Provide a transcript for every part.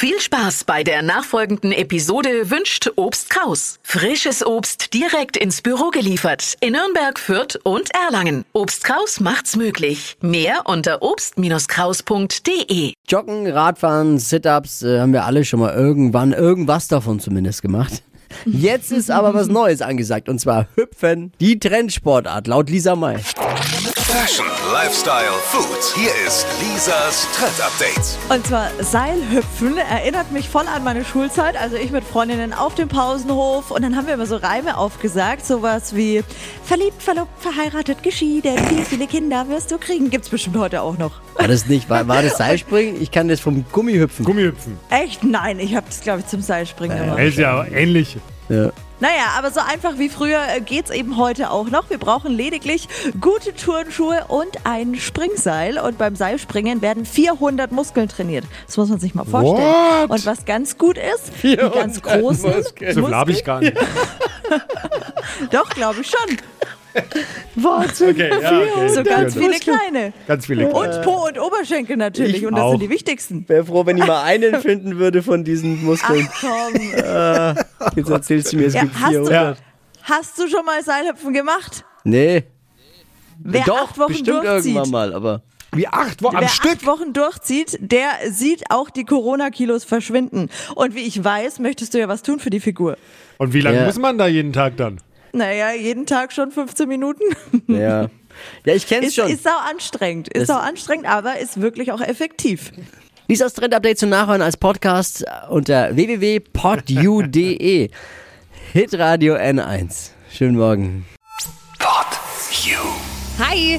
Viel Spaß bei der nachfolgenden Episode wünscht Obst Kraus. Frisches Obst direkt ins Büro geliefert in Nürnberg, Fürth und Erlangen. Obst Kraus macht's möglich. Mehr unter obst-kraus.de. Joggen, Radfahren, Sit-Ups, äh, haben wir alle schon mal irgendwann irgendwas davon zumindest gemacht. Jetzt ist aber was Neues angesagt und zwar Hüpfen, die Trendsportart laut Lisa May. Fashion, Lifestyle, Food. Hier ist Lisas Trend Update. Und zwar Seilhüpfen erinnert mich voll an meine Schulzeit. Also ich mit Freundinnen auf dem Pausenhof und dann haben wir immer so Reime aufgesagt. Sowas wie verliebt, verlobt, verheiratet, geschieden, viele, viele Kinder wirst du kriegen. Gibt's bestimmt heute auch noch. War das nicht, war, war das Seilspringen? Ich kann das vom Gummihüpfen. Gummihüpfen. Echt? Nein, ich habe das glaube ich zum Seilspringen gemacht. Ist ja ähnlich. Ja. Naja, aber so einfach wie früher äh, geht's eben heute auch noch. Wir brauchen lediglich gute Turnschuhe und ein Springseil. Und beim Seilspringen werden 400 Muskeln trainiert. Das muss man sich mal vorstellen. What? Und was ganz gut ist, die ganz 400 großen Muskeln. So habe ich gar nicht. Doch, glaube ich schon. Wahnsinn. Okay, ja, okay. So ganz viele kleine. Ganz viele. Und Po und Oberschenkel natürlich. Ich und das auch. sind die wichtigsten. Wäre froh, wenn ich mal einen finden würde von diesen Muskeln. Komm. Jetzt erzählst du mir, es Ja, gibt hast, du, 400. hast du schon mal Seilhüpfen gemacht? Nee, Wer doch, acht Wochen bestimmt durchzieht, irgendwann mal, aber Wie acht Wochen am Wer Stück. acht Wochen durchzieht, der sieht auch die Corona-Kilos verschwinden. Und wie ich weiß, möchtest du ja was tun für die Figur. Und wie lange Ja. muss man da jeden Tag dann? Naja, jeden Tag schon 15 Minuten. ja. Ja, ich kenn's Ist, schon. ist auch anstrengend. Ist Das- auch anstrengend, aber ist wirklich auch effektiv. Lisas Trend-Update zum Nachhören als Podcast unter www.podu.de. Hitradio N1. Schönen Morgen. Pod You. Hi!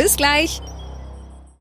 Bis gleich.